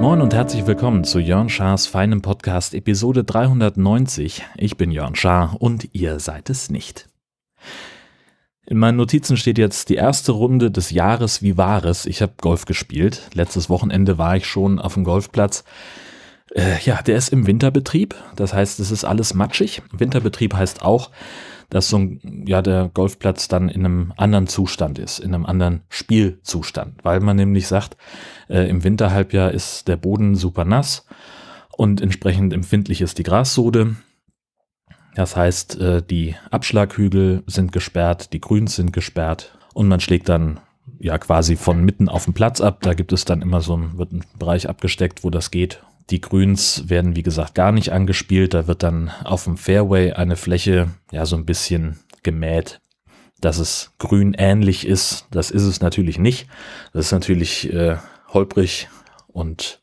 Moin und herzlich willkommen zu Jörn Schars feinem Podcast Episode 390. Ich bin Jörn Schaar und ihr seid es nicht. In meinen Notizen steht jetzt die erste Runde des Jahres wie Wahres. Ich habe Golf gespielt. Letztes Wochenende war ich schon auf dem Golfplatz. Äh, ja, der ist im Winterbetrieb. Das heißt, es ist alles matschig. Winterbetrieb heißt auch, dass so ein, ja, der Golfplatz dann in einem anderen Zustand ist, in einem anderen Spielzustand. Weil man nämlich sagt, äh, im Winterhalbjahr ist der Boden super nass und entsprechend empfindlich ist die Grassode. Das heißt, äh, die Abschlaghügel sind gesperrt, die Grüns sind gesperrt und man schlägt dann ja quasi von mitten auf dem Platz ab. Da gibt es dann immer so ein, wird ein Bereich abgesteckt, wo das geht. Die Grüns werden, wie gesagt, gar nicht angespielt. Da wird dann auf dem Fairway eine Fläche ja so ein bisschen gemäht, dass es grün ähnlich ist. Das ist es natürlich nicht. Das ist natürlich äh, holprig und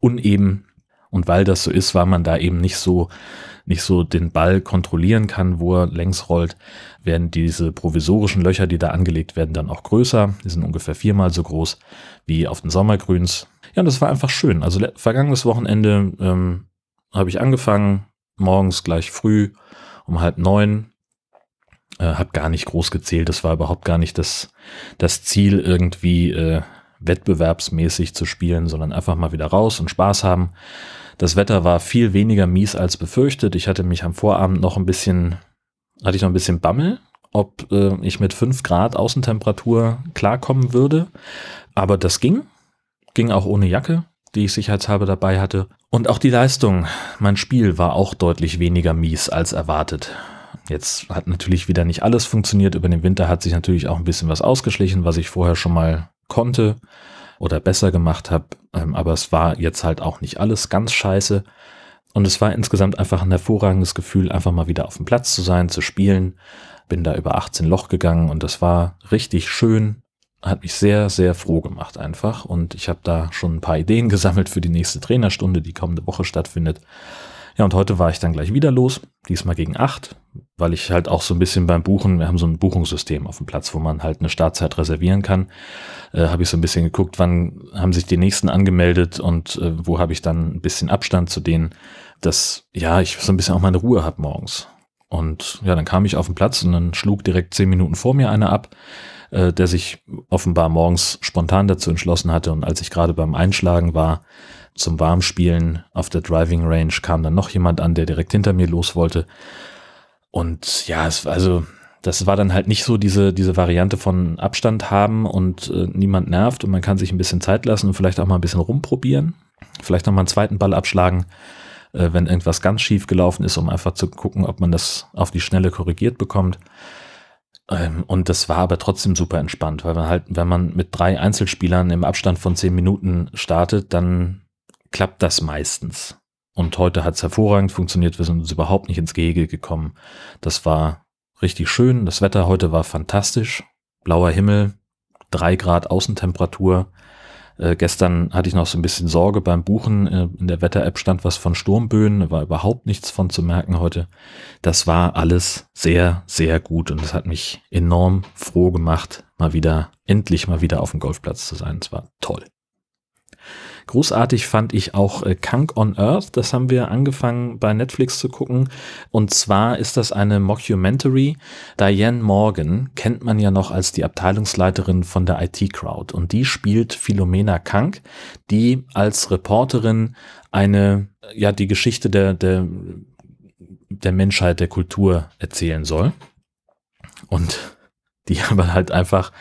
uneben. Und weil das so ist, war man da eben nicht so nicht so den Ball kontrollieren kann, wo er längs rollt, werden diese provisorischen Löcher, die da angelegt werden, dann auch größer. Die sind ungefähr viermal so groß wie auf den Sommergrüns. Ja, und das war einfach schön. Also vergangenes Wochenende ähm, habe ich angefangen, morgens gleich früh um halb neun. Äh, habe gar nicht groß gezählt. Das war überhaupt gar nicht das, das Ziel, irgendwie äh, wettbewerbsmäßig zu spielen, sondern einfach mal wieder raus und Spaß haben. Das Wetter war viel weniger mies als befürchtet. Ich hatte mich am Vorabend noch ein bisschen, hatte ich noch ein bisschen Bammel, ob äh, ich mit fünf Grad Außentemperatur klarkommen würde. Aber das ging. Ging auch ohne Jacke, die ich sicherheitshalber dabei hatte. Und auch die Leistung, mein Spiel war auch deutlich weniger mies als erwartet. Jetzt hat natürlich wieder nicht alles funktioniert. Über den Winter hat sich natürlich auch ein bisschen was ausgeschlichen, was ich vorher schon mal konnte oder besser gemacht habe. Ähm, aber es war jetzt halt auch nicht alles ganz scheiße. Und es war insgesamt einfach ein hervorragendes Gefühl, einfach mal wieder auf dem Platz zu sein, zu spielen. Bin da über 18 Loch gegangen und das war richtig schön. Hat mich sehr, sehr froh gemacht einfach. Und ich habe da schon ein paar Ideen gesammelt für die nächste Trainerstunde, die kommende Woche stattfindet. Ja, und heute war ich dann gleich wieder los, diesmal gegen acht, weil ich halt auch so ein bisschen beim Buchen, wir haben so ein Buchungssystem auf dem Platz, wo man halt eine Startzeit reservieren kann, äh, habe ich so ein bisschen geguckt, wann haben sich die nächsten angemeldet und äh, wo habe ich dann ein bisschen Abstand zu denen, dass ja, ich so ein bisschen auch meine Ruhe habe morgens. Und ja, dann kam ich auf den Platz und dann schlug direkt zehn Minuten vor mir einer ab, äh, der sich offenbar morgens spontan dazu entschlossen hatte. Und als ich gerade beim Einschlagen war, zum Warmspielen auf der Driving Range kam dann noch jemand an, der direkt hinter mir los wollte. Und ja, es, also das war dann halt nicht so diese, diese Variante von Abstand haben und äh, niemand nervt und man kann sich ein bisschen Zeit lassen und vielleicht auch mal ein bisschen rumprobieren. Vielleicht noch mal einen zweiten Ball abschlagen, äh, wenn irgendwas ganz schief gelaufen ist, um einfach zu gucken, ob man das auf die Schnelle korrigiert bekommt. Ähm, und das war aber trotzdem super entspannt, weil man halt, wenn man mit drei Einzelspielern im Abstand von zehn Minuten startet, dann klappt das meistens. Und heute hat es hervorragend funktioniert. Wir sind uns überhaupt nicht ins Gehege gekommen. Das war richtig schön. Das Wetter heute war fantastisch. Blauer Himmel, drei Grad Außentemperatur. Äh, gestern hatte ich noch so ein bisschen Sorge beim Buchen. Äh, in der Wetter-App stand was von Sturmböen. War überhaupt nichts von zu merken heute. Das war alles sehr, sehr gut und es hat mich enorm froh gemacht, mal wieder, endlich mal wieder auf dem Golfplatz zu sein. Es war toll. Großartig fand ich auch äh, Kunk on Earth. Das haben wir angefangen bei Netflix zu gucken. Und zwar ist das eine Mockumentary. Diane Morgan kennt man ja noch als die Abteilungsleiterin von der IT Crowd. Und die spielt Philomena Kunk, die als Reporterin eine, ja, die Geschichte der, der, der Menschheit, der Kultur erzählen soll. Und die aber halt einfach,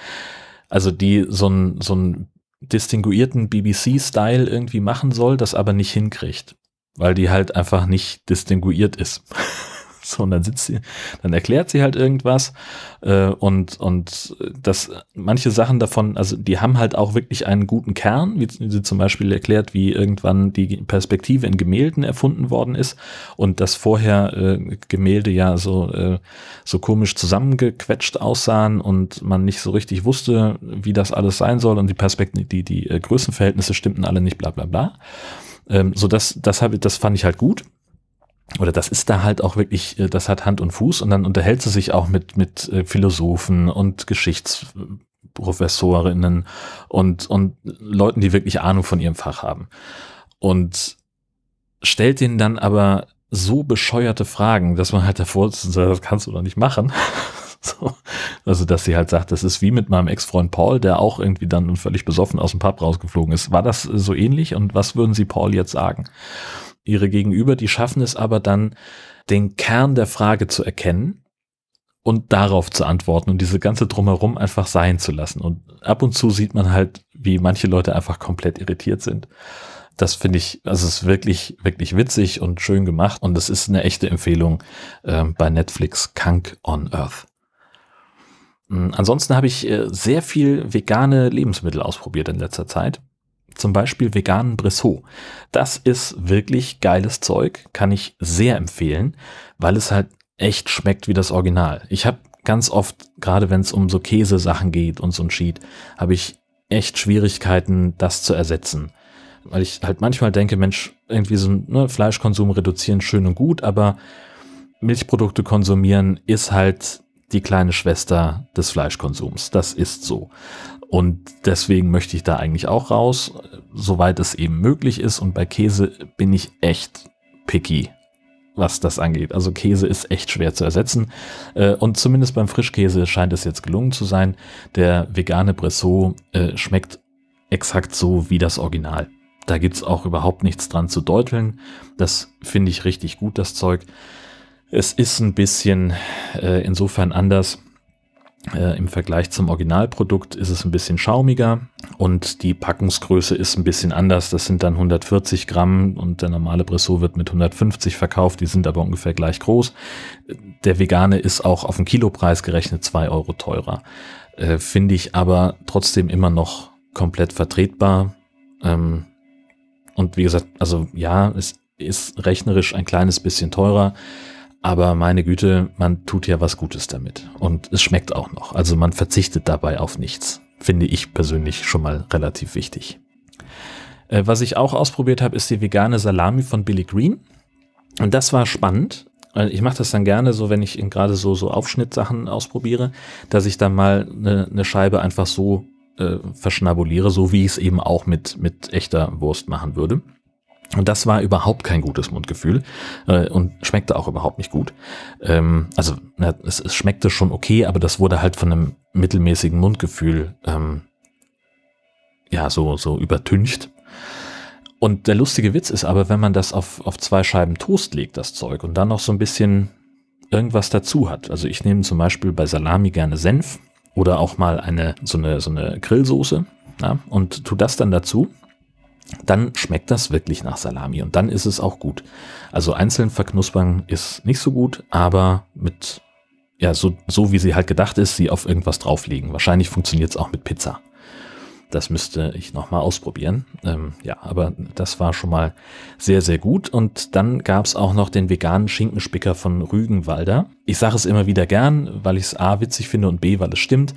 also die so ein, so ein distinguierten BBC-Style irgendwie machen soll, das aber nicht hinkriegt, weil die halt einfach nicht distinguiert ist. So, und dann sitzt sie, dann erklärt sie halt irgendwas äh, und, und das, manche Sachen davon, also die haben halt auch wirklich einen guten Kern, wie sie zum Beispiel erklärt, wie irgendwann die Perspektive in Gemälden erfunden worden ist und dass vorher äh, Gemälde ja so, äh, so komisch zusammengequetscht aussahen und man nicht so richtig wusste, wie das alles sein soll und die Perspektive, die, die äh, Größenverhältnisse stimmten alle nicht, bla bla bla. Ähm, so das, das, hab, das fand ich halt gut. Oder das ist da halt auch wirklich, äh, das hat Hand und Fuß und dann unterhält sie sich auch mit, mit äh, Philosophen und Geschichtsprofessorinnen und, und Leuten, die wirklich Ahnung von ihrem Fach haben. Und stellt denen dann aber so bescheuerte Fragen, dass man halt davor sitzt das kannst du doch nicht machen. so. Also, dass sie halt sagt, das ist wie mit meinem Ex-Freund Paul, der auch irgendwie dann völlig besoffen aus dem Pub rausgeflogen ist. War das so ähnlich? Und was würden Sie Paul jetzt sagen? Ihre Gegenüber, die schaffen es aber dann, den Kern der Frage zu erkennen und darauf zu antworten und diese ganze Drumherum einfach sein zu lassen. Und ab und zu sieht man halt, wie manche Leute einfach komplett irritiert sind. Das finde ich, also es ist wirklich, wirklich witzig und schön gemacht und es ist eine echte Empfehlung äh, bei Netflix, Kunk on Earth. Hm, ansonsten habe ich äh, sehr viel vegane Lebensmittel ausprobiert in letzter Zeit. Zum Beispiel veganen Brissot. Das ist wirklich geiles Zeug, kann ich sehr empfehlen, weil es halt echt schmeckt wie das Original. Ich habe ganz oft, gerade wenn es um so Käsesachen geht und so ein Sheet, habe ich echt Schwierigkeiten, das zu ersetzen. Weil ich halt manchmal denke, Mensch, irgendwie so ein ne, Fleischkonsum reduzieren schön und gut, aber Milchprodukte konsumieren ist halt die kleine Schwester des Fleischkonsums. Das ist so. Und deswegen möchte ich da eigentlich auch raus, soweit es eben möglich ist. Und bei Käse bin ich echt picky, was das angeht. Also Käse ist echt schwer zu ersetzen. Äh, und zumindest beim Frischkäse scheint es jetzt gelungen zu sein. Der vegane Bressot äh, schmeckt exakt so wie das Original. Da gibt es auch überhaupt nichts dran zu deuteln. Das finde ich richtig gut, das Zeug. Es ist ein bisschen äh, insofern anders äh, Im Vergleich zum Originalprodukt ist es ein bisschen schaumiger und die Packungsgröße ist ein bisschen anders. Das sind dann 140 Gramm und der normale Bressot wird mit 150 verkauft. Die sind aber ungefähr gleich groß. Der vegane ist auch auf den Kilopreis gerechnet zwei Euro teurer. Äh, Finde ich aber trotzdem immer noch komplett vertretbar. Ähm, und wie gesagt, also ja, es ist rechnerisch ein kleines bisschen teurer. Aber meine Güte, man tut ja was Gutes damit. Und es schmeckt auch noch. Also man verzichtet dabei auf nichts. Finde ich persönlich schon mal relativ wichtig. Äh, was ich auch ausprobiert habe, ist die vegane Salami von Billy Green. Und das war spannend. Ich mache das dann gerne so, wenn ich gerade so, so Aufschnittsachen ausprobiere, dass ich dann mal eine, eine Scheibe einfach so äh, verschnabuliere, so wie ich es eben auch mit, mit echter Wurst machen würde. Und das war überhaupt kein gutes Mundgefühl äh, und schmeckte auch überhaupt nicht gut. Ähm, also na, es, es, schmeckte schon okay, aber das wurde halt von einem mittelmäßigen Mundgefühl ähm, ja so so übertüncht. Und der lustige Witz ist aber, wenn man das auf, auf zwei Scheiben Toast legt, das Zeug, und dann noch so ein bisschen irgendwas dazu hat. Also ich nehme zum Beispiel bei Salami gerne Senf oder auch mal eine so eine so eine Grillsoße ja, und tu das dann dazu dann schmeckt das wirklich nach Salami und dann ist es auch gut. Also einzeln verknuspern ist nicht so gut, aber mit, ja, so, so wie sie halt gedacht ist, sie auf irgendwas drauflegen. Wahrscheinlich funktioniert es auch mit Pizza. Das müsste ich nochmal ausprobieren. Ähm, ja, aber das war schon mal sehr, sehr gut. Und dann gab es auch noch den veganen Schinkenspicker von Rügenwalder. Ich sage es immer wieder gern, weil ich es A witzig finde und B, weil es stimmt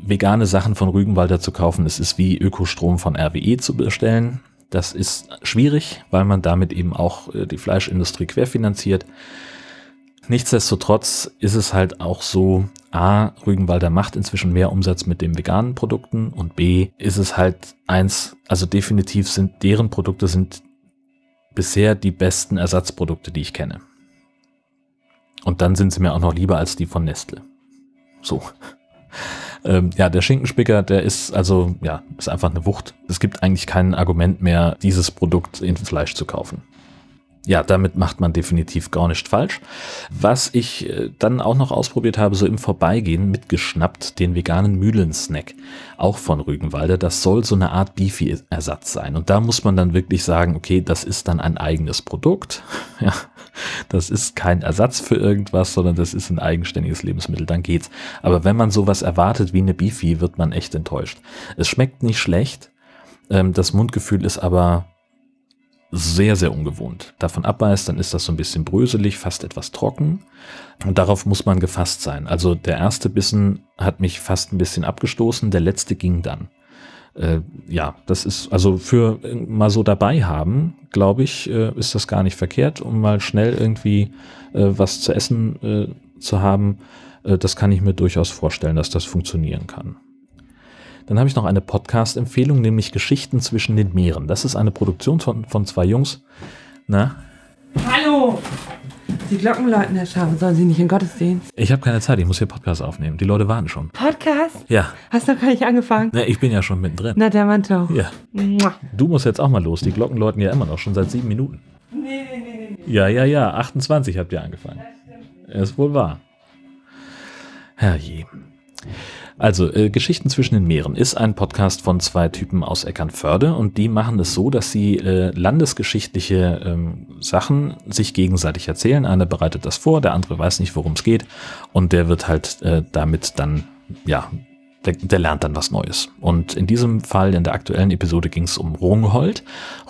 vegane Sachen von Rügenwalder zu kaufen. Es ist wie Ökostrom von RWE zu bestellen. Das ist schwierig, weil man damit eben auch äh, die Fleischindustrie querfinanziert. Nichtsdestotrotz ist es halt auch so, A, Rügenwalder macht inzwischen mehr Umsatz mit den veganen Produkten und B, ist es halt eins, also definitiv sind deren Produkte sind bisher die besten Ersatzprodukte, die ich kenne. Und dann sind sie mir auch noch lieber als die von Nestle. So. Ähm, ja, der Schinkenspicker, der ist also, ja, ist einfach eine Wucht. Es gibt eigentlich kein Argument mehr, dieses Produkt in Fleisch zu kaufen. Ja, damit macht man definitiv gar nicht falsch. Was ich äh, dann auch noch ausprobiert habe, so im Vorbeigehen mitgeschnappt, den veganen Mühlensnack, auch von Rügenwalder. Das soll so eine Art Beefy-Ersatz sein. Und da muss man dann wirklich sagen, okay, das ist dann ein eigenes Produkt. Ja, das ist kein Ersatz für irgendwas, sondern das ist ein eigenständiges Lebensmittel, dann geht's. Aber wenn man sowas erwartet wie eine Beefy, wird man echt enttäuscht. Es schmeckt nicht schlecht, ähm, das Mundgefühl ist aber sehr, sehr ungewohnt. Davon abbeißt, dann ist das so ein bisschen bröselig, fast etwas trocken. Und darauf muss man gefasst sein. Also der erste Bissen hat mich fast ein bisschen abgestoßen, der letzte ging dann. äh, ja, das ist also für mal so dabei haben, glaube ich, äh, ist das gar nicht verkehrt, um mal schnell irgendwie äh, was zu essen äh, zu haben. Äh, das kann ich mir durchaus vorstellen, dass das funktionieren kann. Dann habe ich noch eine Podcast-Empfehlung, nämlich Geschichten zwischen den Meeren. Das ist eine Produktion von, von zwei Jungs. Na? Hallo! Die Glocken läuten, Herr Schafe. Sollen Sie nicht in Gottesdienst? Ich habe keine Zeit, ich muss hier Podcast aufnehmen. Die Leute warten schon. Podcast? Ja. Hast noch gar nicht angefangen? Na, ich bin ja schon mittendrin. Na, der Mann doch. Ja. Mua. Du musst jetzt auch mal los. Die Glocken läuten ja immer noch, schon seit sieben Minuten. Nee, nee, nee, nee. Ja, ja, ja. 28 habt ihr angefangen. Ist wohl wahr. Herrje. Also, äh, Geschichten zwischen den Meeren ist ein Podcast von zwei Typen aus Eckernförde und die machen es so, dass sie äh, landesgeschichtliche ähm, Sachen sich gegenseitig erzählen. Einer bereitet das vor, der andere weiß nicht, worum es geht und der wird halt äh, damit dann, ja, der, der lernt dann was Neues. Und in diesem Fall, in der aktuellen Episode, ging es um Rungholt.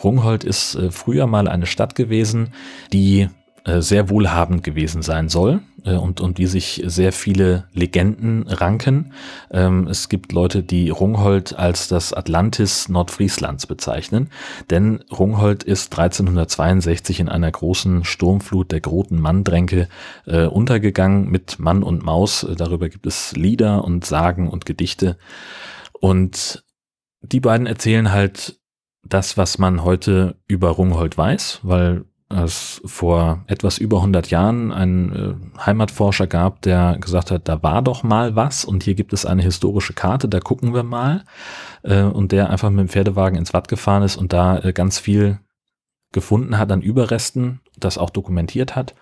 Rungholt ist äh, früher mal eine Stadt gewesen, die äh, sehr wohlhabend gewesen sein soll äh, und um die sich sehr viele Legenden ranken. Ähm, es gibt Leute, die Rungholt als das Atlantis Nordfrieslands bezeichnen, denn Rungholt ist 1362 in einer großen Sturmflut der Groten Manndränke äh, untergegangen mit Mann und Maus. Äh, Darüber gibt es Lieder und Sagen und Gedichte. Und die beiden erzählen halt das, was man heute über Rungholt weiß, weil es vor etwas über 100 Jahren einen äh, Heimatforscher gab, der gesagt hat, da war doch mal was und hier gibt es eine historische Karte, da gucken wir mal. Äh, und der einfach mit dem Pferdewagen ins Watt gefahren ist und da äh, ganz viel gefunden hat an Überresten, das auch dokumentiert hat.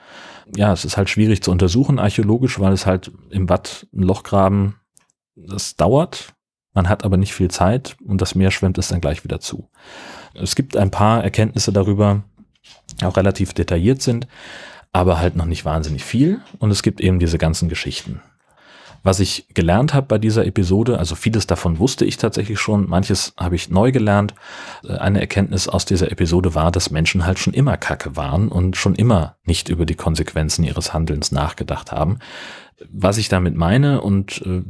Ja, es ist halt schwierig zu untersuchen archäologisch, weil es halt im Watt ein Loch graben, das dauert. Man hat aber nicht viel Zeit und das Meer schwemmt es dann gleich wieder zu. Es gibt ein paar Erkenntnisse darüber, auch relativ detailliert sind, aber halt noch nicht wahnsinnig viel. Und es gibt eben diese ganzen Geschichten. Was ich gelernt habe bei dieser Episode, also vieles davon wusste ich tatsächlich schon, manches habe ich neu gelernt. Äh, eine Erkenntnis aus dieser Episode war, dass Menschen halt schon immer Kacke waren und schon immer nicht über die Konsequenzen ihres Handelns nachgedacht haben. Was ich damit meine und äh,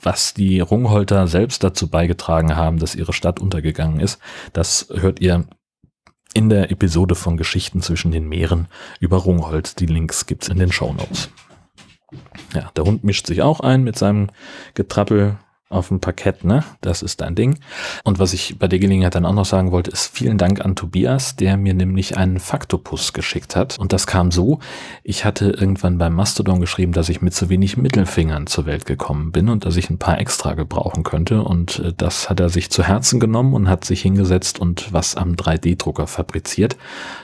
was die Rungholter selbst dazu beigetragen haben, dass ihre Stadt untergegangen ist, das hört ihr in der Episode von Geschichten zwischen den Meeren über Rungholt. Die Links gibt's in den Show Notes. Ja, der Hund mischt sich auch ein mit seinem Getrappel auf dem Parkett, ne? Das ist dein Ding. Und was ich bei der Gelegenheit dann auch noch sagen wollte, ist vielen Dank an Tobias, der mir nämlich einen Faktopus geschickt hat. Und das kam so, ich hatte irgendwann beim Mastodon geschrieben, dass ich mit zu wenig Mittelfingern zur Welt gekommen bin und dass ich ein paar extra gebrauchen könnte. Und äh, das hat er sich zu Herzen genommen und hat sich hingesetzt und was am 3D-Drucker fabriziert,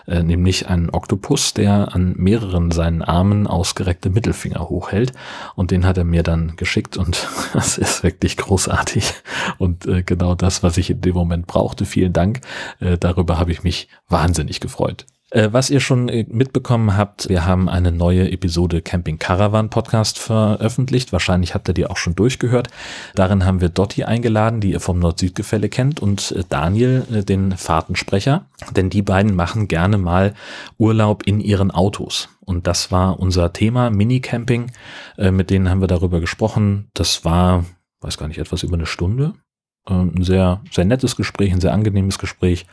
äh, nämlich einen Oktopus, der an mehreren seinen Armen ausgereckte Mittelfinger hochhält. Und den hat er mir dann geschickt und das ist wirklich großartig und äh, genau das, was ich in dem Moment brauchte. Vielen Dank. Äh, darüber habe ich mich wahnsinnig gefreut. Äh, was ihr schon äh, mitbekommen habt, wir haben eine neue Episode Camping Caravan Podcast veröffentlicht. Wahrscheinlich habt ihr die auch schon durchgehört. Darin haben wir Dotti eingeladen, die ihr vom Nord-Süd-Gefälle kennt, und äh, Daniel, den Fahrtensprecher. Denn die beiden machen gerne mal Urlaub in ihren Autos. Und das war unser Thema, Minicamping. Mit denen haben wir darüber gesprochen. Das war, weiß gar nicht, etwas über eine Stunde. Ein sehr, sehr nettes Gespräch, ein sehr angenehmes Gespräch.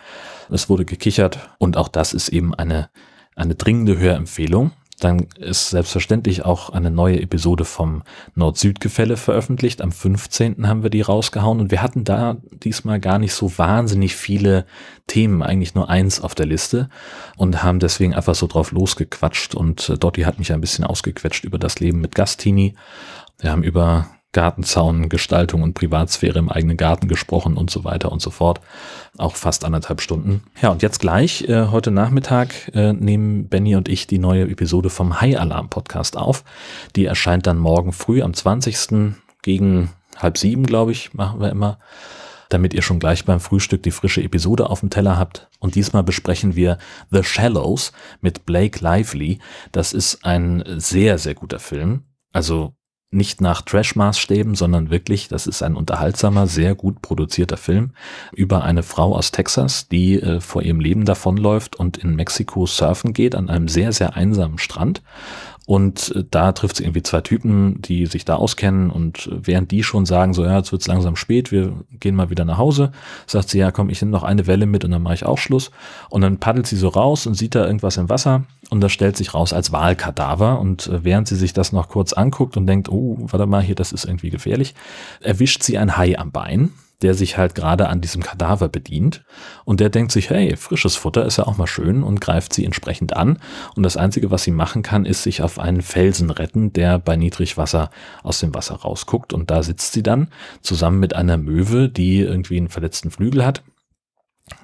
Es wurde gekichert und auch das ist eben eine, eine dringende Hörempfehlung. Dann ist selbstverständlich auch eine neue Episode vom Nord-Süd-Gefälle veröffentlicht. Am 15. haben wir die rausgehauen und wir hatten da diesmal gar nicht so wahnsinnig viele Themen, eigentlich nur eins auf der Liste und haben deswegen einfach so drauf losgequatscht und äh, Dotti hat mich ein bisschen ausgequetscht über das Leben mit Gastini. Wir haben über Gartenzaun, Gestaltung und Privatsphäre im eigenen Garten gesprochen und so weiter und so fort. Auch fast anderthalb Stunden. Ja, und jetzt gleich, äh, heute Nachmittag, äh, nehmen Benny und ich die neue Episode vom High Alarm Podcast auf. Die erscheint dann morgen früh am 20. gegen halb sieben, glaube ich, machen wir immer damit ihr schon gleich beim Frühstück die frische Episode auf dem Teller habt. Und diesmal besprechen wir The Shallows mit Blake Lively. Das ist ein sehr, sehr guter Film. Also nicht nach Trash-Maßstäben, sondern wirklich, das ist ein unterhaltsamer, sehr gut produzierter Film über eine Frau aus Texas, die äh, vor ihrem Leben davonläuft und in Mexiko surfen geht an einem sehr, sehr einsamen Strand und äh, da trifft sie irgendwie zwei Typen, die sich da auskennen. Und äh, während die schon sagen, so ja, jetzt wird's langsam spät, wir gehen mal wieder nach Hause, sagt sie, ja, komm, ich nehme noch eine Welle mit und dann mache ich auch Schluss. Und dann paddelt sie so raus und sieht da irgendwas im Wasser und das stellt sich raus als Wahlkadaver. Und äh, während sie sich das noch kurz anguckt und denkt, oh, warte mal, hier, das ist irgendwie gefährlich, erwischt sie ein Hai am Bein der sich halt gerade an diesem Kadaver bedient und der denkt sich, hey, frisches Futter ist ja auch mal schön und greift sie entsprechend an und das Einzige, was sie machen kann, ist sich auf einen Felsen retten, der bei Niedrigwasser aus dem Wasser rausguckt und da sitzt sie dann zusammen mit einer Möwe, die irgendwie einen verletzten Flügel hat.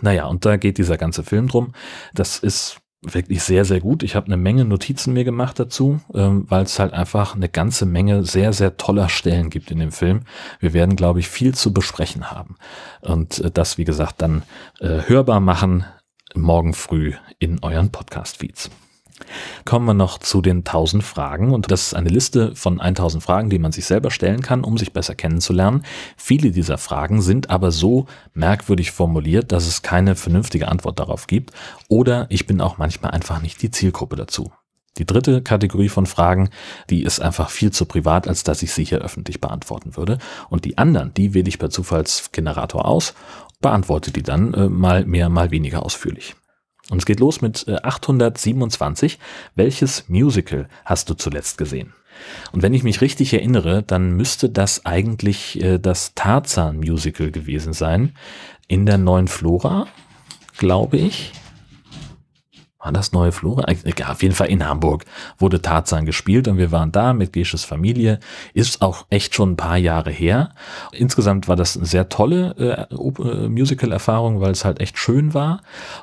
Naja, und da geht dieser ganze Film drum. Das ist wirklich sehr, sehr gut. Ich habe eine Menge Notizen mir gemacht dazu, ähm, weil es halt einfach eine ganze Menge sehr, sehr toller Stellen gibt in dem Film. Wir werden, glaube ich, viel zu besprechen haben. Und äh, das, wie gesagt, dann äh, hörbar machen morgen früh in euren Podcast-Feeds. Kommen wir noch zu den 1000 Fragen und das ist eine Liste von 1000 Fragen, die man sich selber stellen kann, um sich besser kennenzulernen. Viele dieser Fragen sind aber so merkwürdig formuliert, dass es keine vernünftige Antwort darauf gibt oder ich bin auch manchmal einfach nicht die Zielgruppe dazu. Die dritte Kategorie von Fragen, die ist einfach viel zu privat, als dass ich sie hier öffentlich beantworten würde. Und die anderen, die wähle ich per Zufallsgenerator aus, beantworte die dann äh, mal mehr, mal weniger ausführlich. Und es geht los mit 827. Äh, Welches Musical hast du zuletzt gesehen? Und wenn ich mich richtig erinnere, dann müsste das eigentlich äh, das Tarzan-Musical gewesen sein. In der neuen Flora, glaube ich war das Neue Flora? Ja, auf jeden Fall in Hamburg wurde Tarzan gespielt und wir waren da mit Gesches Familie. Ist auch echt schon ein paar Jahre her. Insgesamt war das eine sehr tolle äh, äh, Musical-Erfahrung, weil es halt echt schön war.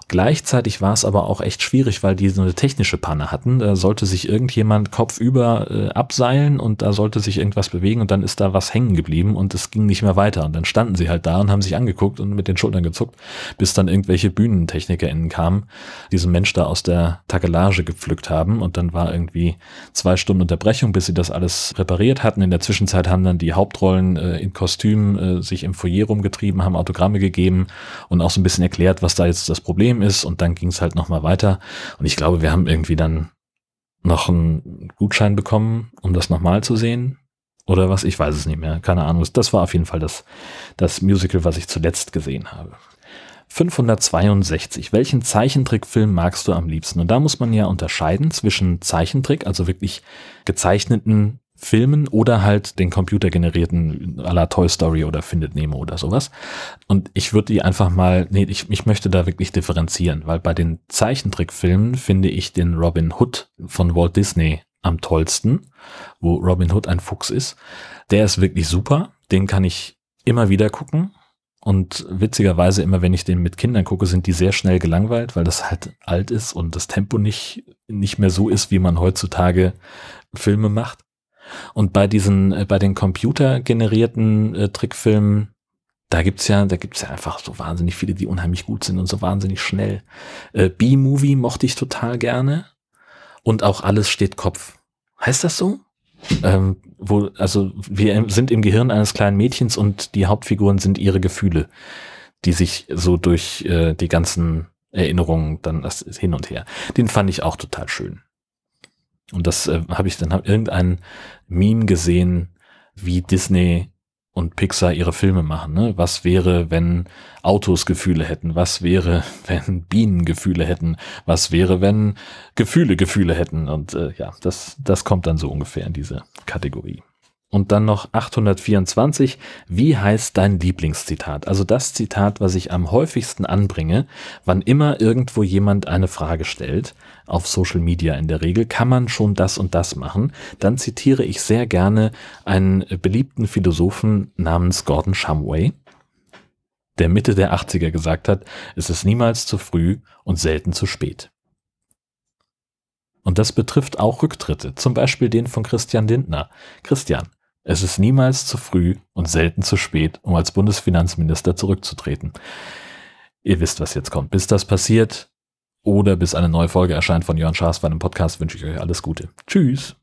Gleichzeitig war es aber auch echt schwierig, weil die so eine technische Panne hatten. Da sollte sich irgendjemand kopfüber äh, abseilen und da sollte sich irgendwas bewegen und dann ist da was hängen geblieben und es ging nicht mehr weiter. Und dann standen sie halt da und haben sich angeguckt und mit den Schultern gezuckt, bis dann irgendwelche BühnentechnikerInnen kamen, diesen Mensch da aus der Takelage gepflückt haben und dann war irgendwie zwei Stunden Unterbrechung, bis sie das alles repariert hatten. In der Zwischenzeit haben dann die Hauptrollen äh, in Kostüm äh, sich im Foyer rumgetrieben, haben Autogramme gegeben und auch so ein bisschen erklärt, was da jetzt das Problem ist und dann ging es halt nochmal weiter und ich glaube, wir haben irgendwie dann noch einen Gutschein bekommen, um das nochmal zu sehen. Oder was, ich weiß es nicht mehr, keine Ahnung. Das war auf jeden Fall das, das Musical, was ich zuletzt gesehen habe. 562. Welchen Zeichentrickfilm magst du am liebsten? Und da muss man ja unterscheiden zwischen Zeichentrick, also wirklich gezeichneten Filmen oder halt den computergenerierten à la Toy Story oder Findet Nemo oder sowas. Und ich würde die einfach mal, nee, ich, ich möchte da wirklich differenzieren, weil bei den Zeichentrickfilmen finde ich den Robin Hood von Walt Disney am tollsten, wo Robin Hood ein Fuchs ist. Der ist wirklich super, den kann ich immer wieder gucken und witzigerweise, immer wenn ich den mit Kindern gucke, sind die sehr schnell gelangweilt, weil das halt alt ist und das Tempo nicht, nicht mehr so ist, wie man heutzutage Filme macht. Und bei diesen, äh, bei den computergenerierten äh, Trickfilmen, da gibt's ja, da gibt's ja einfach so wahnsinnig viele, die unheimlich gut sind und so wahnsinnig schnell. Äh, B-Movie mochte ich total gerne. Und auch alles steht Kopf. Heißt das so? Ähm, wo, also wir sind im Gehirn eines kleinen Mädchens und die Hauptfiguren sind ihre Gefühle, die sich so durch äh, die ganzen Erinnerungen dann das hin und her. Den fand ich auch total schön. Und das äh, habe ich dann hab irgendein Meme gesehen, wie Disney und Pixar ihre Filme machen. Ne? Was wäre, wenn Autos Gefühle hätten? Was wäre, wenn Bienen Gefühle hätten? Was wäre, wenn Gefühle Gefühle hätten? Und äh, ja, das, das kommt dann so ungefähr in diese Kategorie. Und dann noch 824. Wie heißt dein Lieblingszitat? Also das Zitat, was ich am häufigsten anbringe, wann immer irgendwo jemand eine Frage stellt, auf Social Media in der Regel, kann man schon das und das machen. Dann zitiere ich sehr gerne einen beliebten Philosophen namens Gordon Shumway, der Mitte der 80er gesagt hat, es ist niemals zu früh und selten zu spät. Und das betrifft auch Rücktritte, zum Beispiel den von Christian Lindner. Christian, es ist niemals zu früh und selten zu spät, um als Bundesfinanzminister zurückzutreten. Ihr wisst, was jetzt kommt. Bis das passiert oder bis eine neue Folge erscheint von Jörn Schaas bei einem Podcast, wünsche ich euch alles Gute. Tschüss.